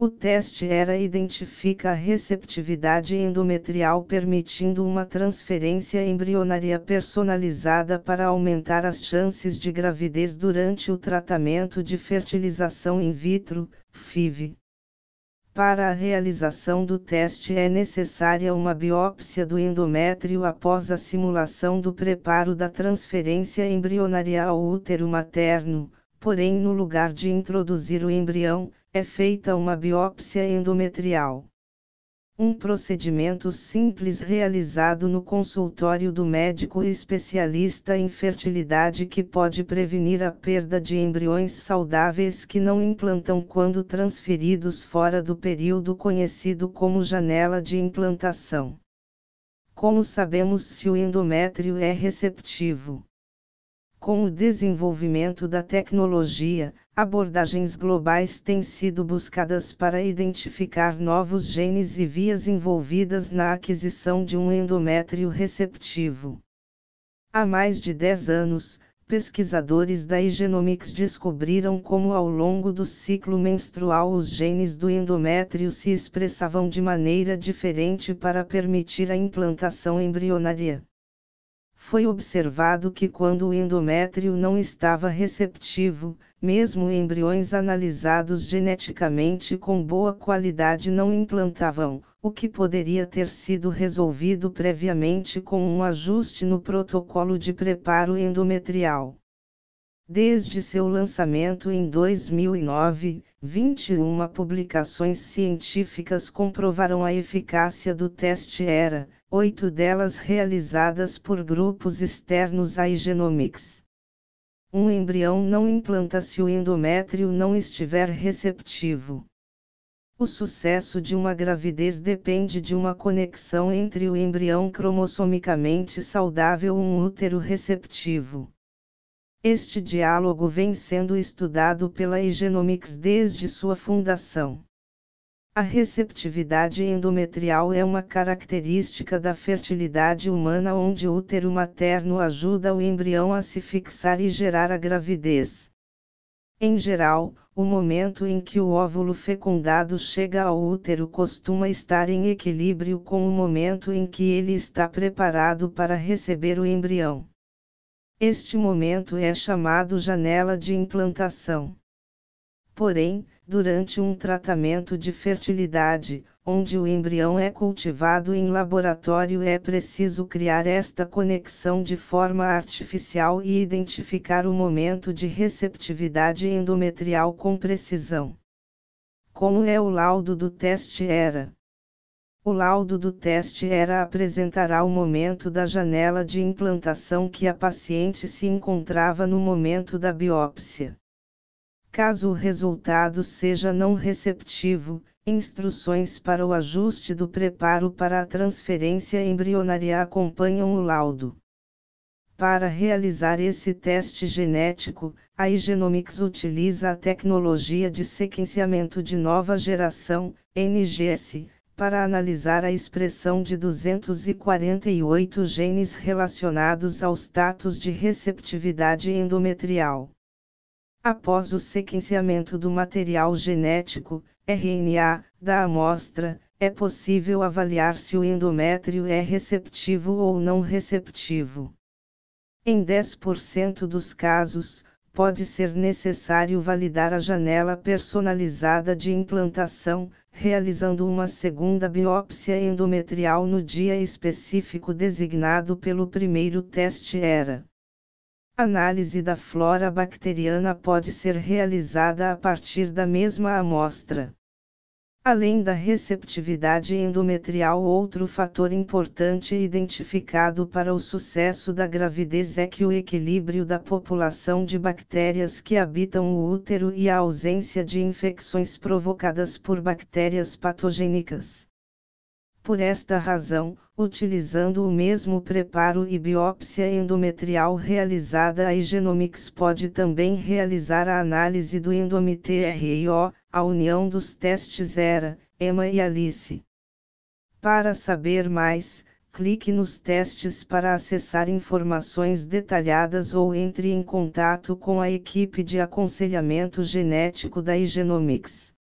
O teste ERA identifica a receptividade endometrial permitindo uma transferência embrionária personalizada para aumentar as chances de gravidez durante o tratamento de fertilização in vitro, FIV. Para a realização do teste é necessária uma biópsia do endométrio após a simulação do preparo da transferência embrionária ao útero materno, porém no lugar de introduzir o embrião, é feita uma biópsia endometrial. Um procedimento simples realizado no consultório do médico especialista em fertilidade que pode prevenir a perda de embriões saudáveis que não implantam quando transferidos fora do período conhecido como janela de implantação. Como sabemos se o endométrio é receptivo? Com o desenvolvimento da tecnologia, abordagens globais têm sido buscadas para identificar novos genes e vias envolvidas na aquisição de um endométrio receptivo. Há mais de 10 anos, pesquisadores da Igenomics descobriram como ao longo do ciclo menstrual os genes do endométrio se expressavam de maneira diferente para permitir a implantação embrionária foi observado que quando o endométrio não estava receptivo, mesmo embriões analisados geneticamente com boa qualidade não implantavam, o que poderia ter sido resolvido previamente com um ajuste no protocolo de preparo endometrial. Desde seu lançamento em 2009, 21 publicações científicas comprovaram a eficácia do teste ERA, oito delas realizadas por grupos externos à Igenomics. Um embrião não implanta se o endométrio não estiver receptivo. O sucesso de uma gravidez depende de uma conexão entre o embrião cromossomicamente saudável e um útero receptivo. Este diálogo vem sendo estudado pela Igenomics desde sua fundação. A receptividade endometrial é uma característica da fertilidade humana onde o útero materno ajuda o embrião a se fixar e gerar a gravidez. Em geral, o momento em que o óvulo fecundado chega ao útero costuma estar em equilíbrio com o momento em que ele está preparado para receber o embrião. Este momento é chamado janela de implantação. Porém, durante um tratamento de fertilidade, onde o embrião é cultivado em laboratório, é preciso criar esta conexão de forma artificial e identificar o momento de receptividade endometrial com precisão. Como é o laudo do teste ERA? O laudo do teste ERA apresentará o momento da janela de implantação que a paciente se encontrava no momento da biópsia. Caso o resultado seja não receptivo, instruções para o ajuste do preparo para a transferência embrionária acompanham o laudo. Para realizar esse teste genético, a Igenomics utiliza a tecnologia de sequenciamento de nova geração, NGS, para analisar a expressão de 248 genes relacionados ao status de receptividade endometrial. Após o sequenciamento do material genético, RNA, da amostra, é possível avaliar se o endométrio é receptivo ou não receptivo. Em 10% dos casos, pode ser necessário validar a janela personalizada de implantação, realizando uma segunda biópsia endometrial no dia específico designado pelo primeiro teste ERA. Análise da flora bacteriana pode ser realizada a partir da mesma amostra. Além da receptividade endometrial, outro fator importante identificado para o sucesso da gravidez é que o equilíbrio da população de bactérias que habitam o útero e a ausência de infecções provocadas por bactérias patogênicas. Por esta razão, utilizando o mesmo preparo e biópsia endometrial realizada, a Igenomics pode também realizar a análise do endometrio, a união dos testes ERA, Emma e Alice. Para saber mais, clique nos testes para acessar informações detalhadas ou entre em contato com a equipe de aconselhamento genético da Igenomics.